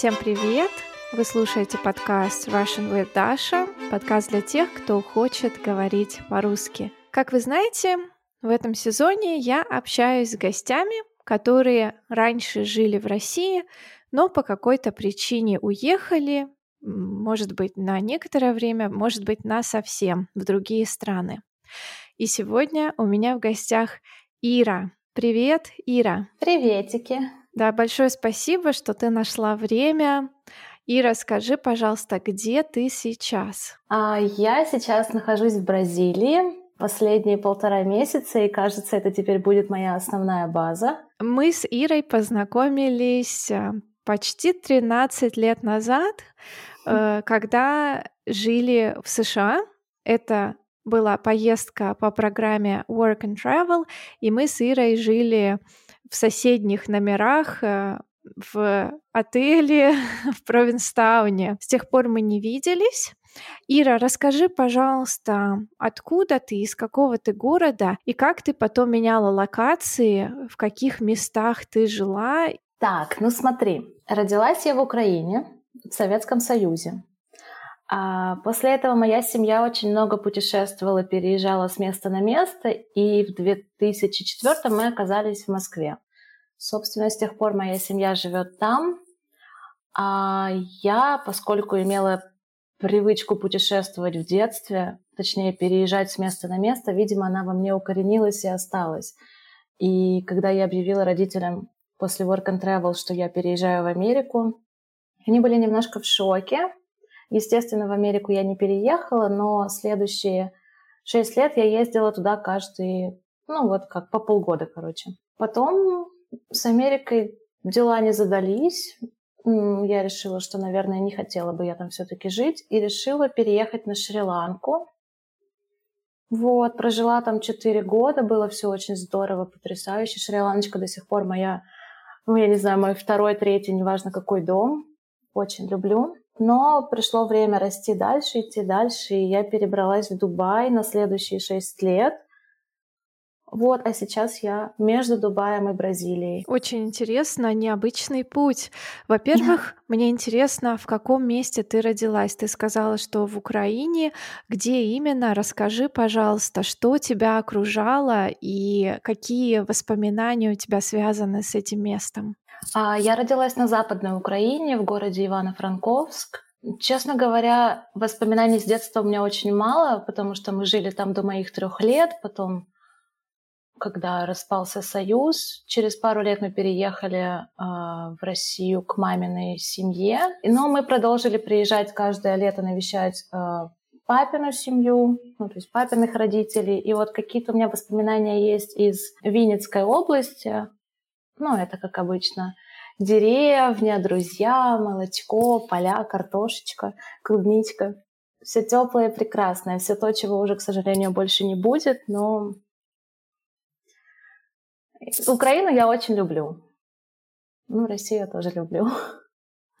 Всем привет! Вы слушаете подкаст Russian with Dasha, подкаст для тех, кто хочет говорить по-русски. Как вы знаете, в этом сезоне я общаюсь с гостями, которые раньше жили в России, но по какой-то причине уехали, может быть, на некоторое время, может быть, на совсем в другие страны. И сегодня у меня в гостях Ира. Привет, Ира. Приветики. Да, большое спасибо, что ты нашла время. И расскажи, пожалуйста, где ты сейчас? А, я сейчас нахожусь в Бразилии последние полтора месяца, и кажется, это теперь будет моя основная база. Мы с Ирой познакомились а, почти 13 лет назад, э, когда жили в США. Это была поездка по программе Work and Travel, и мы с Ирой жили в соседних номерах э, в отеле в Провинстауне. С тех пор мы не виделись. Ира, расскажи, пожалуйста, откуда ты, из какого ты города, и как ты потом меняла локации, в каких местах ты жила? Так, ну смотри, родилась я в Украине, в Советском Союзе. А после этого моя семья очень много путешествовала, переезжала с места на место, и в 2004 мы оказались в Москве. Собственно, с тех пор моя семья живет там. А я, поскольку имела привычку путешествовать в детстве, точнее переезжать с места на место, видимо, она во мне укоренилась и осталась. И когда я объявила родителям после Work and Travel, что я переезжаю в Америку, они были немножко в шоке, Естественно, в Америку я не переехала, но следующие шесть лет я ездила туда каждый, ну вот как по полгода, короче. Потом с Америкой дела не задались. Я решила, что, наверное, не хотела бы я там все-таки жить, и решила переехать на Шри-Ланку. Вот, прожила там четыре года, было все очень здорово, потрясающе. Шри-Ланочка до сих пор моя, ну, я не знаю, мой второй, третий, неважно какой дом. Очень люблю. Но пришло время расти дальше, идти дальше, и я перебралась в Дубай на следующие шесть лет. Вот, а сейчас я между Дубаем и Бразилией. Очень интересно, необычный путь. Во-первых, мне интересно, в каком месте ты родилась. Ты сказала, что в Украине. Где именно? Расскажи, пожалуйста, что тебя окружало и какие воспоминания у тебя связаны с этим местом? А, я родилась на Западной Украине, в городе Ивано-Франковск. Честно говоря, воспоминаний с детства у меня очень мало, потому что мы жили там до моих трех лет. Потом, когда распался Союз, через пару лет мы переехали э, в Россию к маминой семье. Но мы продолжили приезжать каждое лето навещать э, папину семью, ну, то есть папиных родителей. И вот какие-то у меня воспоминания есть из Винницкой области. Ну, это как обычно. Деревня, друзья, молочко, поля, картошечка, клубничка. Все теплое и прекрасное. Все то, чего уже, к сожалению, больше не будет, но Украину я очень люблю. Ну, Россию я тоже люблю.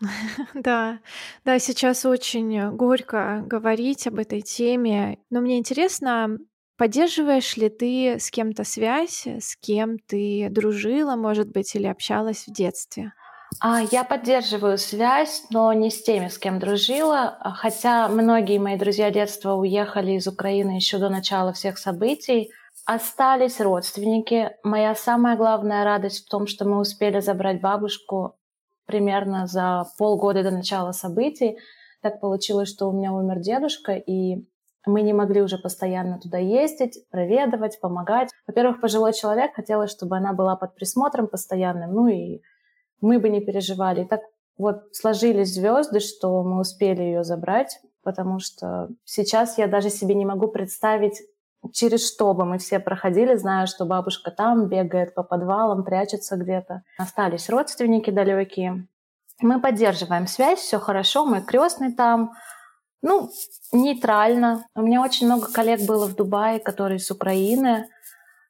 Да, да, сейчас очень горько говорить об этой теме, но мне интересно, Поддерживаешь ли ты с кем-то связь, с кем ты дружила, может быть, или общалась в детстве? А, я поддерживаю связь, но не с теми, с кем дружила, а, хотя многие мои друзья детства уехали из Украины еще до начала всех событий. Остались родственники. Моя самая главная радость в том, что мы успели забрать бабушку примерно за полгода до начала событий. Так получилось, что у меня умер дедушка, и мы не могли уже постоянно туда ездить, проведывать, помогать. Во-первых, пожилой человек хотелось, чтобы она была под присмотром постоянным, ну и мы бы не переживали. И так вот сложились звезды, что мы успели ее забрать, потому что сейчас я даже себе не могу представить, через что бы мы все проходили, зная, что бабушка там бегает по подвалам, прячется где-то. Остались родственники далекие. Мы поддерживаем связь, все хорошо, мой крестный там, ну, нейтрально. У меня очень много коллег было в Дубае, которые с Украины.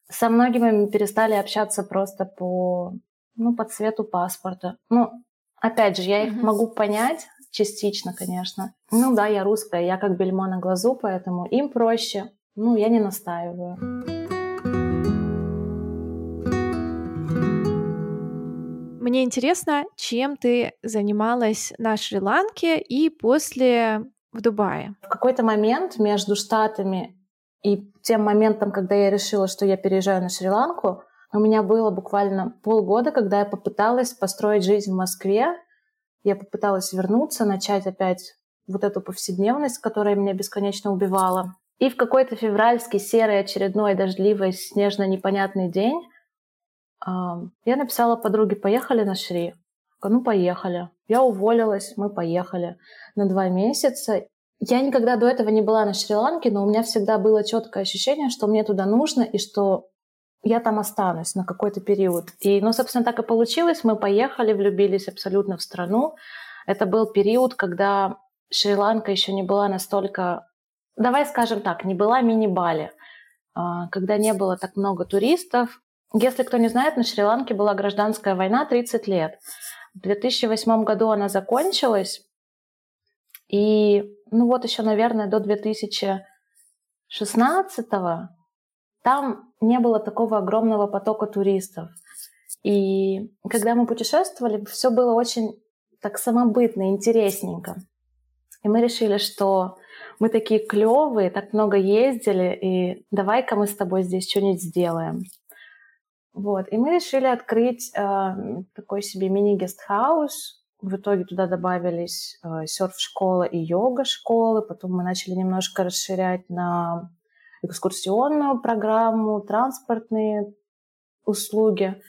Со многими мы перестали общаться просто по, ну, по цвету паспорта. Ну, опять же, я их mm-hmm. могу понять частично, конечно. Ну да, я русская, я как бельмо на глазу, поэтому им проще. Ну, я не настаиваю. Мне интересно, чем ты занималась на Шри-Ланке и после в Дубае? В какой-то момент между Штатами и тем моментом, когда я решила, что я переезжаю на Шри-Ланку, у меня было буквально полгода, когда я попыталась построить жизнь в Москве. Я попыталась вернуться, начать опять вот эту повседневность, которая меня бесконечно убивала. И в какой-то февральский, серый, очередной, дождливый, снежно-непонятный день я написала подруге, поехали на Шри. Ну, поехали. Я уволилась, мы поехали на два месяца. Я никогда до этого не была на Шри-Ланке, но у меня всегда было четкое ощущение, что мне туда нужно и что я там останусь на какой-то период. И, ну, собственно, так и получилось. Мы поехали, влюбились абсолютно в страну. Это был период, когда Шри-Ланка еще не была настолько, давай скажем так, не была мини-Бали, а, когда не было так много туристов. Если кто не знает, на Шри-Ланке была гражданская война 30 лет. В 2008 году она закончилась, и ну вот еще, наверное, до 2016 там не было такого огромного потока туристов. И когда мы путешествовали, все было очень так самобытно, интересненько. И мы решили, что мы такие клевые, так много ездили, и давай-ка мы с тобой здесь что-нибудь сделаем. Вот. И мы решили открыть э, такой себе мини-гестхаус. В итоге туда добавились э, серф-школа и йога-школы. Потом мы начали немножко расширять на экскурсионную программу, транспортные услуги.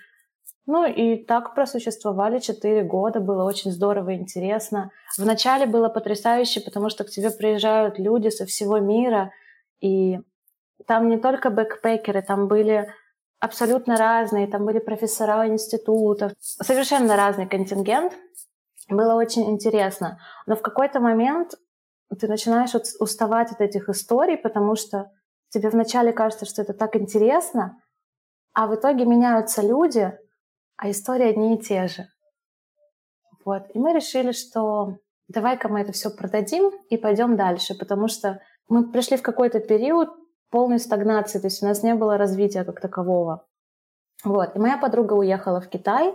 Ну и так просуществовали четыре года, было очень здорово и интересно. Вначале было потрясающе, потому что к тебе приезжают люди со всего мира, и там не только бэкпекеры, там были абсолютно разные, там были профессора институтов, совершенно разный контингент. Было очень интересно. Но в какой-то момент ты начинаешь уставать от этих историй, потому что тебе вначале кажется, что это так интересно, а в итоге меняются люди, а истории одни и те же. Вот. И мы решили, что давай-ка мы это все продадим и пойдем дальше, потому что мы пришли в какой-то период полной стагнации, то есть у нас не было развития как такового. Вот. И моя подруга уехала в Китай,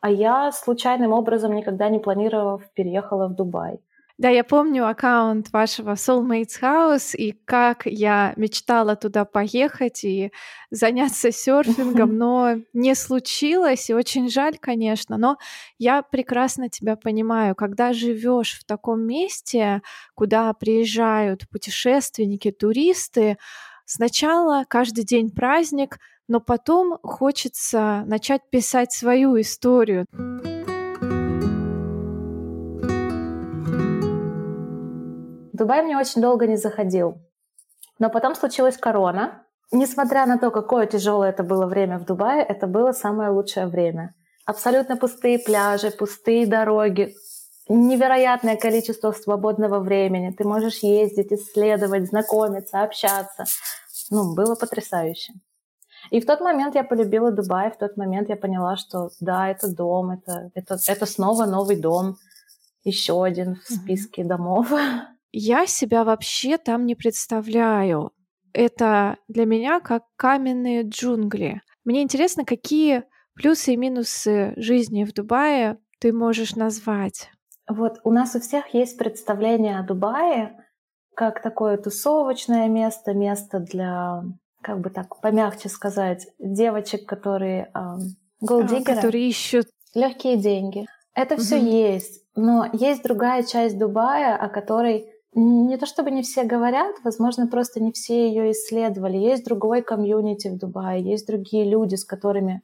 а я случайным образом, никогда не планировав, переехала в Дубай. Да, я помню аккаунт вашего Soulmates House и как я мечтала туда поехать и заняться серфингом, но не случилось, и очень жаль, конечно, но я прекрасно тебя понимаю, когда живешь в таком месте, куда приезжают путешественники, туристы, сначала каждый день праздник, но потом хочется начать писать свою историю. Дубай мне очень долго не заходил. Но потом случилась корона. Несмотря на то, какое тяжелое это было время в Дубае, это было самое лучшее время. Абсолютно пустые пляжи, пустые дороги, невероятное количество свободного времени. Ты можешь ездить, исследовать, знакомиться, общаться. Ну, было потрясающе. И в тот момент я полюбила Дубай, в тот момент я поняла, что да, это дом, это, это, это снова новый дом, еще один в списке mm-hmm. домов. Я себя вообще там не представляю. Это для меня как каменные джунгли. Мне интересно, какие плюсы и минусы жизни в Дубае ты можешь назвать? Вот у нас у всех есть представление о Дубае как такое тусовочное место, место для, как бы так помягче сказать, девочек, которые голдигеры, а, которые ищут легкие деньги. Это угу. все есть, но есть другая часть Дубая, о которой не то чтобы не все говорят, возможно, просто не все ее исследовали. Есть другой комьюнити в Дубае, есть другие люди, с которыми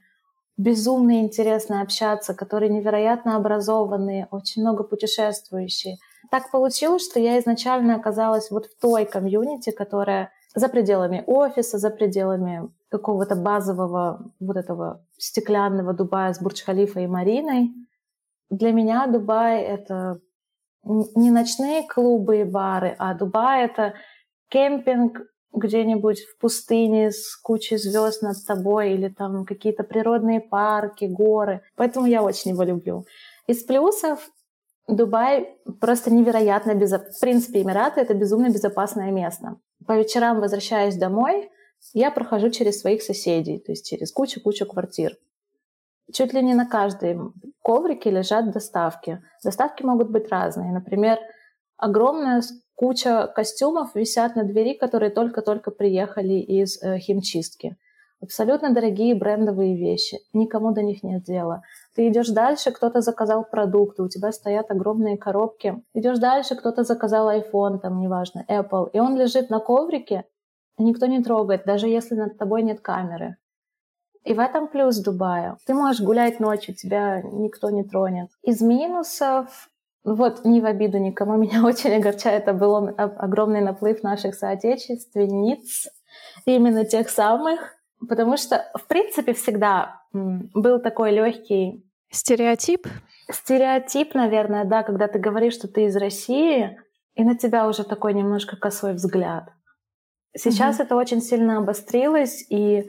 безумно интересно общаться, которые невероятно образованные, очень много путешествующие. Так получилось, что я изначально оказалась вот в той комьюнити, которая за пределами офиса, за пределами какого-то базового вот этого стеклянного Дубая с Бурдж-Халифой и Мариной. Для меня Дубай — это не ночные клубы и бары, а Дубай — это кемпинг где-нибудь в пустыне с кучей звезд над тобой или там какие-то природные парки, горы. Поэтому я очень его люблю. Из плюсов Дубай просто невероятно безопасный. В принципе, Эмираты — это безумно безопасное место. По вечерам, возвращаясь домой, я прохожу через своих соседей, то есть через кучу-кучу квартир. Чуть ли не на каждой коврике лежат доставки. Доставки могут быть разные. Например, огромная куча костюмов висят на двери, которые только-только приехали из э, химчистки. Абсолютно дорогие брендовые вещи. Никому до них нет дела. Ты идешь дальше, кто-то заказал продукты, у тебя стоят огромные коробки. Идешь дальше, кто-то заказал iPhone, там, неважно, Apple, и он лежит на коврике, и никто не трогает, даже если над тобой нет камеры. И в этом плюс Дубая. Ты можешь гулять ночью, тебя никто не тронет. Из минусов вот, не в обиду никому, меня очень огорчает, это был огромный наплыв наших соотечественниц, именно тех самых, потому что, в принципе, всегда был такой легкий Стереотип? Стереотип, наверное, да, когда ты говоришь, что ты из России, и на тебя уже такой немножко косой взгляд. Сейчас mm-hmm. это очень сильно обострилось, и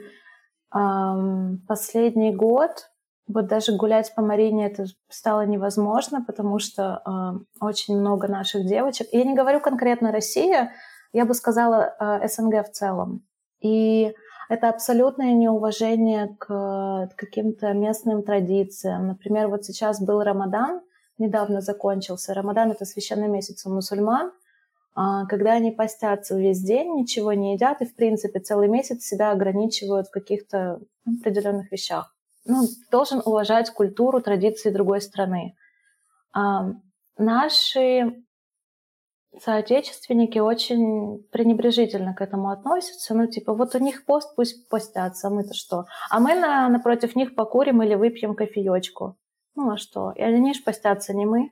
последний год вот даже гулять по Марине это стало невозможно, потому что э, очень много наших девочек. Я не говорю конкретно Россия, я бы сказала э, СНГ в целом. И это абсолютное неуважение к каким-то местным традициям. Например, вот сейчас был Рамадан, недавно закончился. Рамадан — это священный месяц у мусульман, когда они постятся весь день, ничего не едят и, в принципе, целый месяц себя ограничивают в каких-то определенных вещах. Ну, должен уважать культуру, традиции другой страны. А, наши соотечественники очень пренебрежительно к этому относятся. Ну, типа, вот у них пост, пусть постятся, а мы-то что? А мы на, напротив них покурим или выпьем кофеечку. Ну, а что? И они ж постятся, не мы.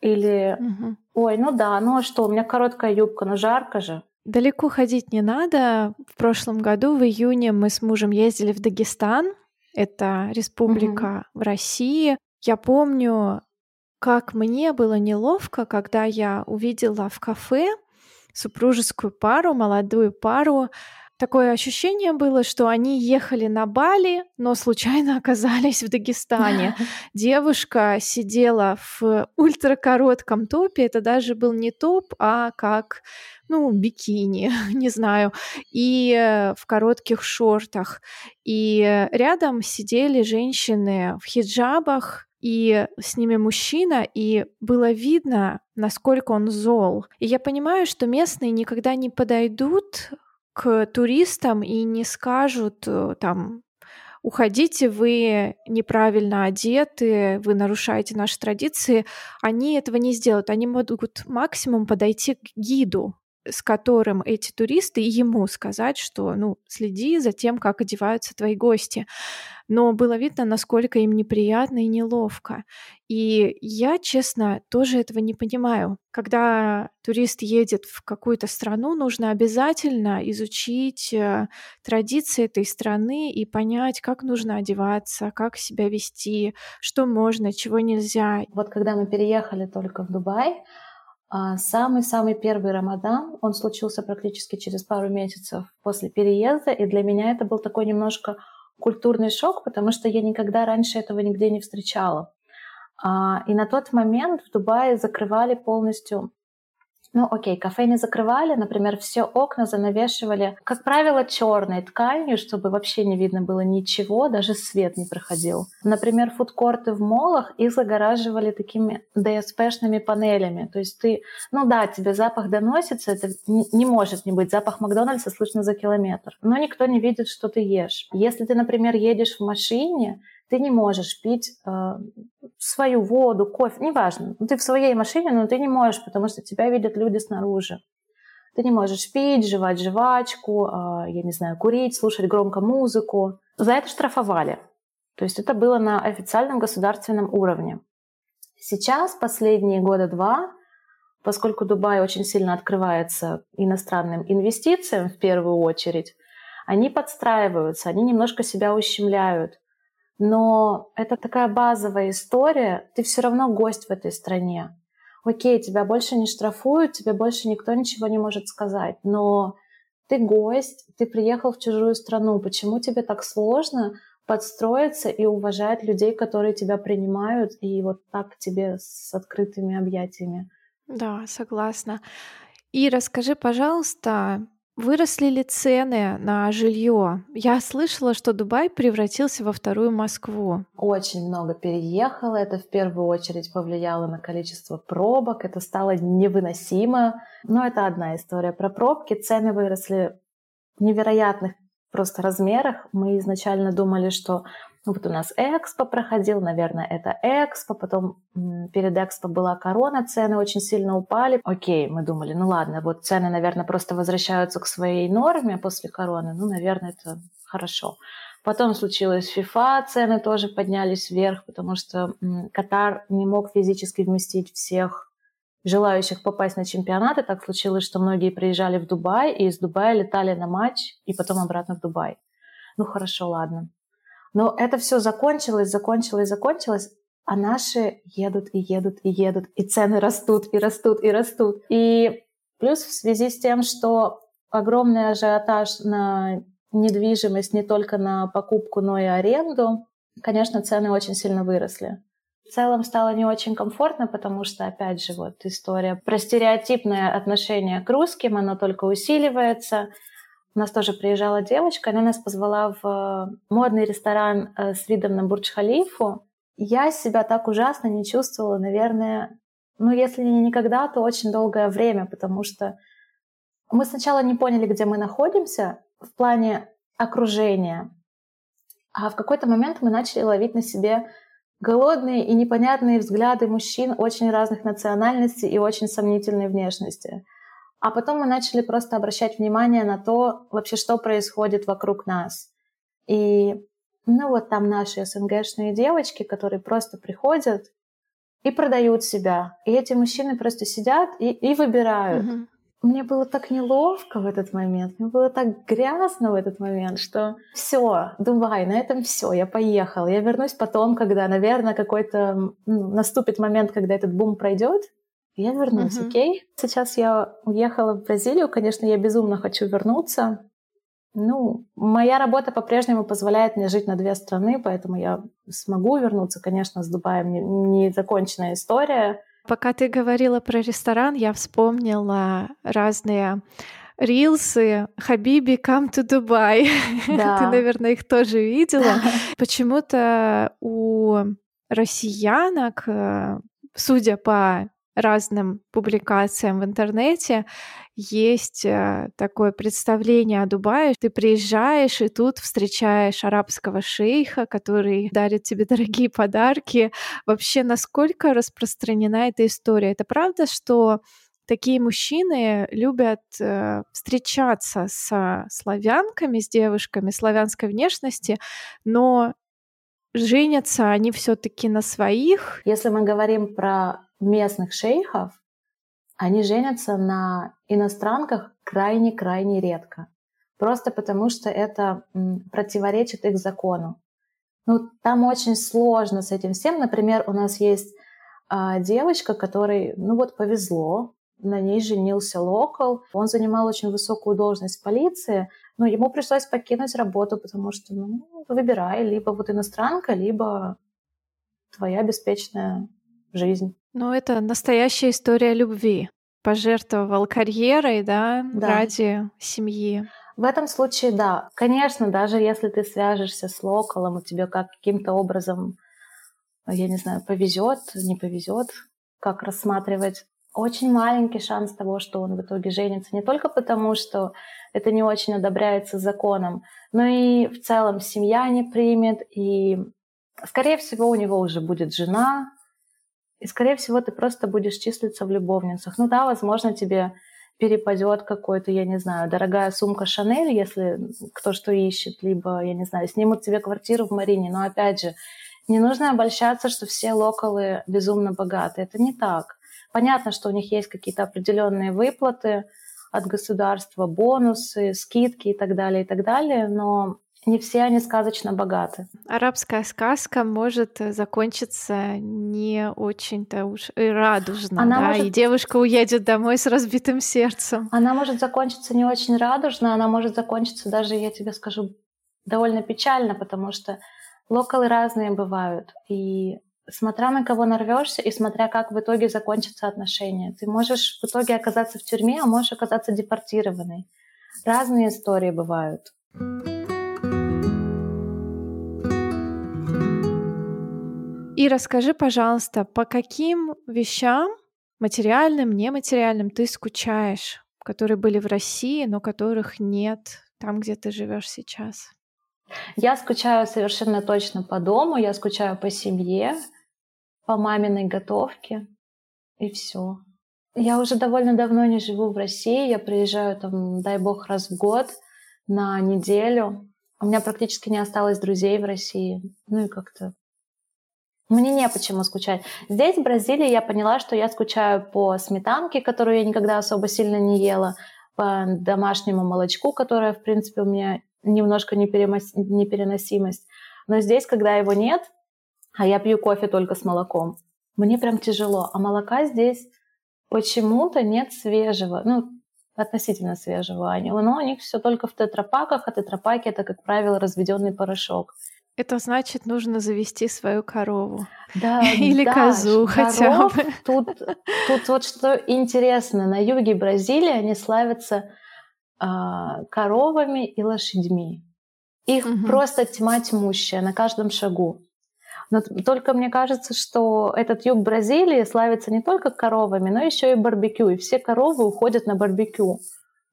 Или, угу. ой, ну да, ну а что, у меня короткая юбка, ну жарко же. Далеко ходить не надо. В прошлом году, в июне, мы с мужем ездили в Дагестан. Это республика угу. в России. Я помню, как мне было неловко, когда я увидела в кафе супружескую пару, молодую пару. Такое ощущение было, что они ехали на Бали, но случайно оказались в Дагестане. Девушка сидела в ультракоротком топе, это даже был не топ, а как ну, бикини, не знаю, и э, в коротких шортах. И рядом сидели женщины в хиджабах, и с ними мужчина, и было видно, насколько он зол. И я понимаю, что местные никогда не подойдут к туристам и не скажут э, там уходите, вы неправильно одеты, вы нарушаете наши традиции, они этого не сделают. Они могут максимум подойти к гиду, с которым эти туристы, и ему сказать, что, ну, следи за тем, как одеваются твои гости. Но было видно, насколько им неприятно и неловко. И я, честно, тоже этого не понимаю. Когда турист едет в какую-то страну, нужно обязательно изучить э, традиции этой страны и понять, как нужно одеваться, как себя вести, что можно, чего нельзя. Вот когда мы переехали только в Дубай, самый-самый первый Рамадан, он случился практически через пару месяцев после переезда, и для меня это был такой немножко культурный шок, потому что я никогда раньше этого нигде не встречала. А, и на тот момент в Дубае закрывали полностью ну, окей, кафе не закрывали, например, все окна занавешивали, как правило, черной тканью, чтобы вообще не видно было ничего, даже свет не проходил. Например, фудкорты в молах их загораживали такими ДСПшными панелями. То есть ты, ну да, тебе запах доносится, это не, может не быть. Запах Макдональдса слышно за километр. Но никто не видит, что ты ешь. Если ты, например, едешь в машине, ты не можешь пить э, свою воду, кофе, неважно. Ты в своей машине, но ты не можешь, потому что тебя видят люди снаружи. Ты не можешь пить, жевать жвачку, э, я не знаю, курить, слушать громко музыку. За это штрафовали. То есть это было на официальном государственном уровне. Сейчас, последние года два, поскольку Дубай очень сильно открывается иностранным инвестициям в первую очередь, они подстраиваются, они немножко себя ущемляют. Но это такая базовая история. Ты все равно гость в этой стране. Окей, тебя больше не штрафуют, тебе больше никто ничего не может сказать. Но ты гость, ты приехал в чужую страну. Почему тебе так сложно подстроиться и уважать людей, которые тебя принимают, и вот так тебе с открытыми объятиями? Да, согласна. И расскажи, пожалуйста, Выросли ли цены на жилье? Я слышала, что Дубай превратился во вторую Москву. Очень много переехало. Это в первую очередь повлияло на количество пробок. Это стало невыносимо. Но это одна история про пробки. Цены выросли в невероятных просто размерах. Мы изначально думали, что вот у нас Экспо проходил, наверное, это Экспо, потом перед Экспо была корона, цены очень сильно упали. Окей, мы думали, ну ладно, вот цены, наверное, просто возвращаются к своей норме после короны, ну, наверное, это хорошо. Потом случилось FIFA, цены тоже поднялись вверх, потому что Катар не мог физически вместить всех желающих попасть на чемпионат. И так случилось, что многие приезжали в Дубай, и из Дубая летали на матч, и потом обратно в Дубай. Ну хорошо, ладно. Но это все закончилось, закончилось, закончилось, а наши едут и едут и едут, и цены растут и растут и растут. И плюс в связи с тем, что огромный ажиотаж на недвижимость не только на покупку, но и аренду, конечно, цены очень сильно выросли. В целом стало не очень комфортно, потому что, опять же, вот история про стереотипное отношение к русским, оно только усиливается — у нас тоже приезжала девочка, она нас позвала в э, модный ресторан э, с видом на Бурдж-Халифу. Я себя так ужасно не чувствовала, наверное, ну, если не никогда, то очень долгое время, потому что мы сначала не поняли, где мы находимся в плане окружения, а в какой-то момент мы начали ловить на себе голодные и непонятные взгляды мужчин очень разных национальностей и очень сомнительной внешности. А потом мы начали просто обращать внимание на то, вообще, что происходит вокруг нас. И, ну вот там наши СНГшные девочки, которые просто приходят и продают себя. И эти мужчины просто сидят и, и выбирают. Mm-hmm. Мне было так неловко в этот момент, мне было так грязно в этот момент, что все, Дубай, на этом все, я поехала. Я вернусь потом, когда, наверное, какой-то ну, наступит момент, когда этот бум пройдет, я вернусь, uh-huh. окей? Сейчас я уехала в Бразилию, конечно, я безумно хочу вернуться. Ну, моя работа по-прежнему позволяет мне жить на две страны, поэтому я смогу вернуться, конечно, с Дубаем не, не законченная история. Пока ты говорила про ресторан, я вспомнила разные рилсы Хабиби Come to Dubai. Да. Ты, наверное, их тоже видела. Почему-то у россиянок, э, судя по разным публикациям в интернете есть э, такое представление о Дубае. Ты приезжаешь и тут встречаешь арабского шейха, который дарит тебе дорогие подарки. Вообще, насколько распространена эта история? Это правда, что такие мужчины любят э, встречаться с славянками, с девушками славянской внешности, но женятся они все-таки на своих. Если мы говорим про местных шейхов, они женятся на иностранках крайне-крайне редко. Просто потому, что это противоречит их закону. Ну, там очень сложно с этим всем. Например, у нас есть а, девочка, которой, ну вот, повезло, на ней женился локал. Он занимал очень высокую должность в полиции, но ему пришлось покинуть работу, потому что, ну, выбирай, либо вот иностранка, либо твоя беспечная жизнь. Ну, это настоящая история любви. Пожертвовал карьерой, да, да, ради семьи. В этом случае, да. Конечно, даже если ты свяжешься с локалом, и тебе как каким-то образом, я не знаю, повезет, не повезет, как рассматривать очень маленький шанс того, что он в итоге женится. Не только потому, что это не очень одобряется законом, но и в целом семья не примет, и, скорее всего, у него уже будет жена, и, скорее всего, ты просто будешь числиться в любовницах. Ну да, возможно, тебе перепадет какой-то, я не знаю, дорогая сумка Шанель, если кто что ищет, либо, я не знаю, снимут тебе квартиру в Марине. Но опять же, не нужно обольщаться, что все локалы безумно богаты. Это не так. Понятно, что у них есть какие-то определенные выплаты от государства, бонусы, скидки и так далее, и так далее, но не все они сказочно богаты. Арабская сказка может э, закончиться не очень-то уж и радужно, она да, может... и девушка уедет домой с разбитым сердцем. Она может закончиться не очень радужно, она может закончиться даже, я тебе скажу, довольно печально, потому что локалы разные бывают, и смотря на кого нарвешься и смотря как в итоге закончатся отношения. Ты можешь в итоге оказаться в тюрьме, а можешь оказаться депортированной. Разные истории бывают. И расскажи, пожалуйста, по каким вещам, материальным, нематериальным, ты скучаешь, которые были в России, но которых нет там, где ты живешь сейчас? Я скучаю совершенно точно по дому, я скучаю по семье, по маминой готовке, и все. Я уже довольно давно не живу в России, я приезжаю там, дай бог, раз в год на неделю. У меня практически не осталось друзей в России. Ну и как-то мне не почему скучать. Здесь, в Бразилии, я поняла, что я скучаю по сметанке, которую я никогда особо сильно не ела, по домашнему молочку, которое, в принципе, у меня немножко непереносимость. Но здесь, когда его нет, а я пью кофе только с молоком, мне прям тяжело. А молока здесь почему-то нет свежего, ну, относительно свежего. Но у них все только в тетрапаках, а тетрапаки это, как правило, разведенный порошок. Это значит, нужно завести свою корову. Да, Или да, козу хотя бы. Тут, тут вот что интересно, на юге Бразилии они славятся э, коровами и лошадьми. Их угу. просто тьма тьмущая на каждом шагу. Но только мне кажется, что этот юг Бразилии славится не только коровами, но еще и барбекю. И все коровы уходят на барбекю.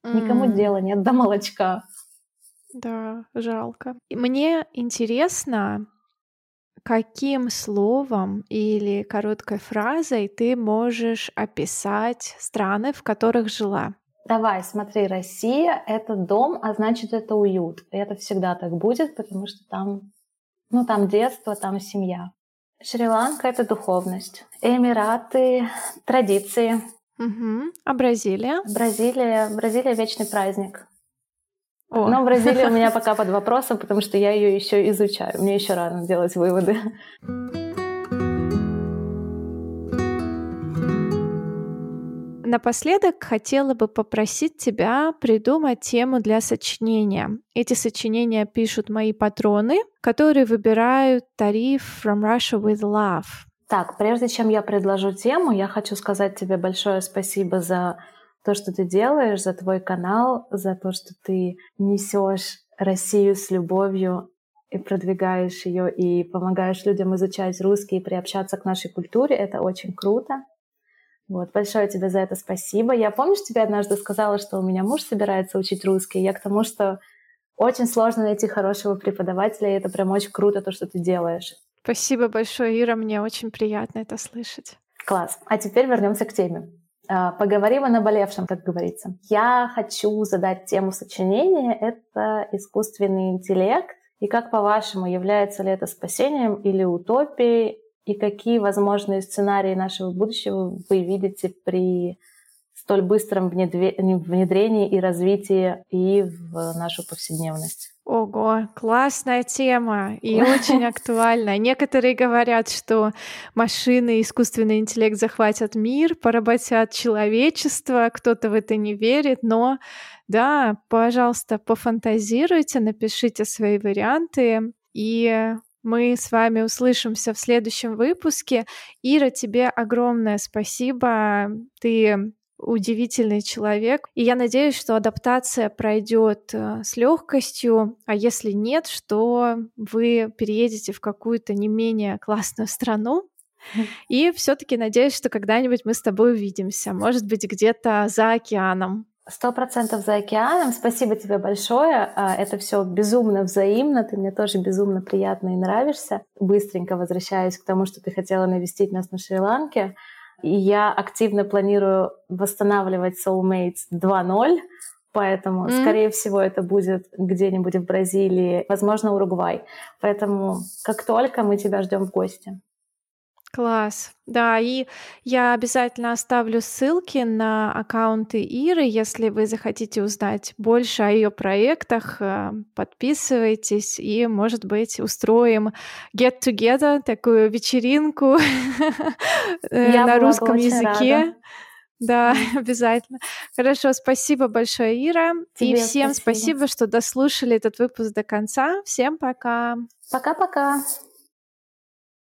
Никому mm. дела нет до молочка. Да, жалко. Мне интересно, каким словом или короткой фразой ты можешь описать страны, в которых жила? Давай, смотри, Россия — это дом, а значит, это уют. И это всегда так будет, потому что там, ну, там детство, там семья. Шри-Ланка — это духовность. Эмираты — традиции. Угу. А Бразилия? Бразилия, Бразилия — вечный праздник. О. Но Бразилия у меня пока под вопросом, потому что я ее еще изучаю. Мне еще рано делать выводы. Напоследок хотела бы попросить тебя придумать тему для сочинения. Эти сочинения пишут мои патроны, которые выбирают тариф From Russia with Love. Так, прежде чем я предложу тему, я хочу сказать тебе большое спасибо за то, что ты делаешь, за твой канал, за то, что ты несешь Россию с любовью и продвигаешь ее и помогаешь людям изучать русский и приобщаться к нашей культуре. Это очень круто. Вот, большое тебе за это спасибо. Я помню, что тебе однажды сказала, что у меня муж собирается учить русский. Я к тому, что очень сложно найти хорошего преподавателя, и это прям очень круто, то, что ты делаешь. Спасибо большое, Ира, мне очень приятно это слышать. Класс. А теперь вернемся к теме. А, поговорим о наболевшем, как говорится. Я хочу задать тему сочинения. Это искусственный интеллект. И как, по-вашему, является ли это спасением или утопией? И какие возможные сценарии нашего будущего вы видите при столь быстром внедрении и развитии и в нашу повседневность? Ого, классная тема и очень актуальная. Некоторые говорят, что машины и искусственный интеллект захватят мир, поработят человечество, кто-то в это не верит, но да, пожалуйста, пофантазируйте, напишите свои варианты, и мы с вами услышимся в следующем выпуске. Ира, тебе огромное спасибо. Ты удивительный человек. И я надеюсь, что адаптация пройдет э, с легкостью, а если нет, что вы переедете в какую-то не менее классную страну. И все-таки надеюсь, что когда-нибудь мы с тобой увидимся. Может быть, где-то за океаном. Сто процентов за океаном. Спасибо тебе большое. А, это все безумно взаимно. Ты мне тоже безумно приятно и нравишься. Быстренько возвращаюсь к тому, что ты хотела навестить нас на Шри-Ланке. И я активно планирую восстанавливать Soulmates 2.0, поэтому, mm. скорее всего, это будет где-нибудь в Бразилии, возможно, Уругвай. Поэтому как только мы тебя ждем в гости. Класс. Да, и я обязательно оставлю ссылки на аккаунты Иры, если вы захотите узнать больше о ее проектах, э, подписывайтесь и, может быть, устроим get together, такую вечеринку э, на русском языке. Да, обязательно. Хорошо, спасибо большое, Ира. Тебе и всем спасибо. спасибо, что дослушали этот выпуск до конца. Всем пока. Пока-пока.